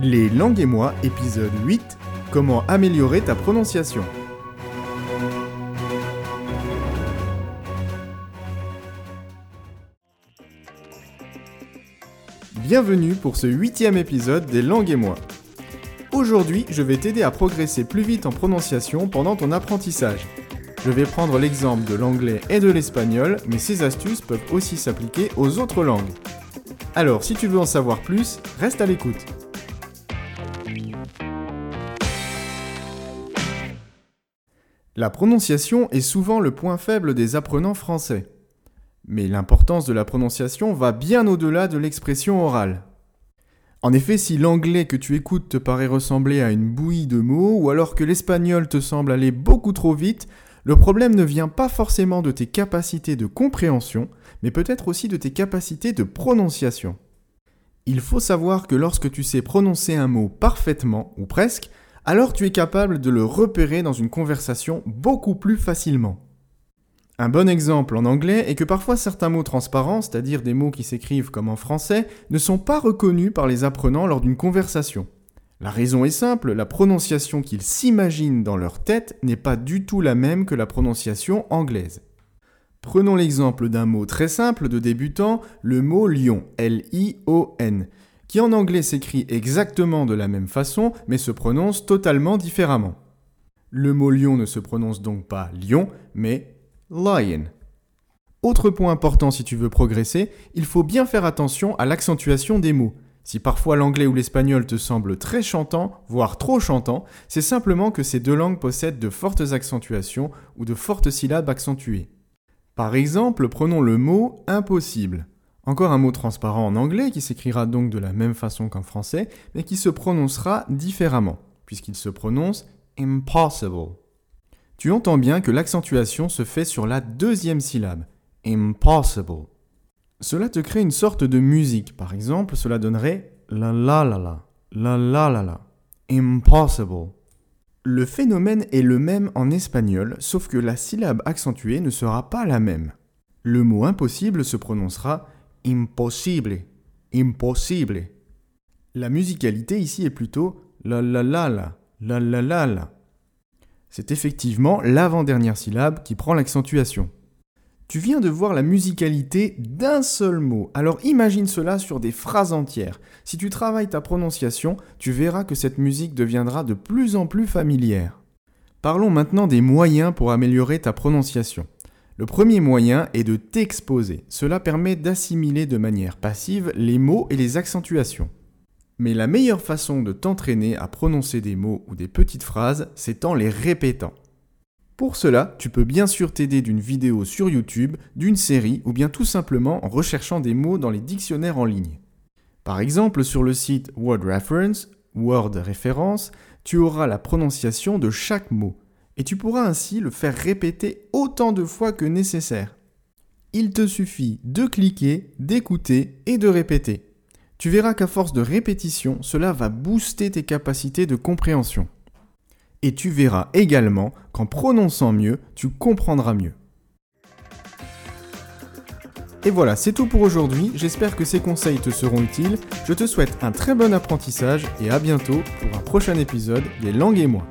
Les langues et moi, épisode 8 Comment améliorer ta prononciation Bienvenue pour ce huitième épisode des langues et moi. Aujourd'hui, je vais t'aider à progresser plus vite en prononciation pendant ton apprentissage. Je vais prendre l'exemple de l'anglais et de l'espagnol, mais ces astuces peuvent aussi s'appliquer aux autres langues. Alors, si tu veux en savoir plus, reste à l'écoute. La prononciation est souvent le point faible des apprenants français. Mais l'importance de la prononciation va bien au-delà de l'expression orale. En effet, si l'anglais que tu écoutes te paraît ressembler à une bouillie de mots, ou alors que l'espagnol te semble aller beaucoup trop vite, le problème ne vient pas forcément de tes capacités de compréhension, mais peut-être aussi de tes capacités de prononciation. Il faut savoir que lorsque tu sais prononcer un mot parfaitement, ou presque, alors tu es capable de le repérer dans une conversation beaucoup plus facilement. Un bon exemple en anglais est que parfois certains mots transparents, c'est-à-dire des mots qui s'écrivent comme en français, ne sont pas reconnus par les apprenants lors d'une conversation. La raison est simple, la prononciation qu'ils s'imaginent dans leur tête n'est pas du tout la même que la prononciation anglaise. Prenons l'exemple d'un mot très simple de débutant, le mot lion, L-I-O-N, qui en anglais s'écrit exactement de la même façon, mais se prononce totalement différemment. Le mot lion ne se prononce donc pas lion, mais lion. Autre point important si tu veux progresser, il faut bien faire attention à l'accentuation des mots. Si parfois l'anglais ou l'espagnol te semblent très chantants, voire trop chantants, c'est simplement que ces deux langues possèdent de fortes accentuations ou de fortes syllabes accentuées. Par exemple, prenons le mot impossible. Encore un mot transparent en anglais qui s'écrira donc de la même façon qu'en français, mais qui se prononcera différemment, puisqu'il se prononce impossible. Tu entends bien que l'accentuation se fait sur la deuxième syllabe, impossible. Cela te crée une sorte de musique. Par exemple, cela donnerait la la la la, la la la la, impossible. Le phénomène est le même en espagnol, sauf que la syllabe accentuée ne sera pas la même. Le mot impossible se prononcera impossible, impossible. La musicalité ici est plutôt la la la la, la la la la. C'est effectivement l'avant-dernière syllabe qui prend l'accentuation. Tu viens de voir la musicalité d'un seul mot, alors imagine cela sur des phrases entières. Si tu travailles ta prononciation, tu verras que cette musique deviendra de plus en plus familière. Parlons maintenant des moyens pour améliorer ta prononciation. Le premier moyen est de t'exposer. Cela permet d'assimiler de manière passive les mots et les accentuations. Mais la meilleure façon de t'entraîner à prononcer des mots ou des petites phrases, c'est en les répétant. Pour cela, tu peux bien sûr t'aider d'une vidéo sur YouTube, d'une série ou bien tout simplement en recherchant des mots dans les dictionnaires en ligne. Par exemple, sur le site Word Reference, tu auras la prononciation de chaque mot et tu pourras ainsi le faire répéter autant de fois que nécessaire. Il te suffit de cliquer, d'écouter et de répéter. Tu verras qu'à force de répétition, cela va booster tes capacités de compréhension. Et tu verras également qu'en prononçant mieux, tu comprendras mieux. Et voilà, c'est tout pour aujourd'hui. J'espère que ces conseils te seront utiles. Je te souhaite un très bon apprentissage et à bientôt pour un prochain épisode des langues et moi.